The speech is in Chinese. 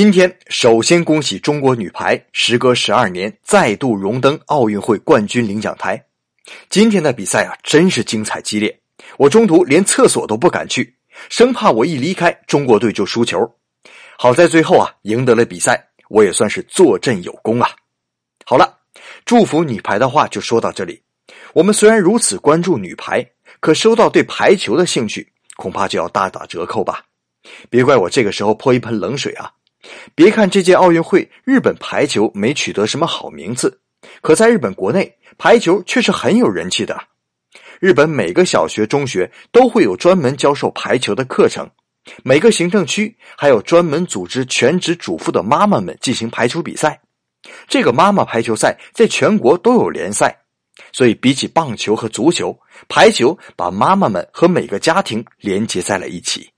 今天首先恭喜中国女排，时隔十二年再度荣登奥运会冠军领奖台。今天的比赛啊，真是精彩激烈，我中途连厕所都不敢去，生怕我一离开中国队就输球。好在最后啊，赢得了比赛，我也算是坐镇有功啊。好了，祝福女排的话就说到这里。我们虽然如此关注女排，可收到对排球的兴趣，恐怕就要大打折扣吧。别怪我这个时候泼一盆冷水啊。别看这届奥运会日本排球没取得什么好名次，可在日本国内排球却是很有人气的。日本每个小学、中学都会有专门教授排球的课程，每个行政区还有专门组织全职主妇的妈妈们进行排球比赛。这个妈妈排球赛在全国都有联赛，所以比起棒球和足球，排球把妈妈们和每个家庭连接在了一起。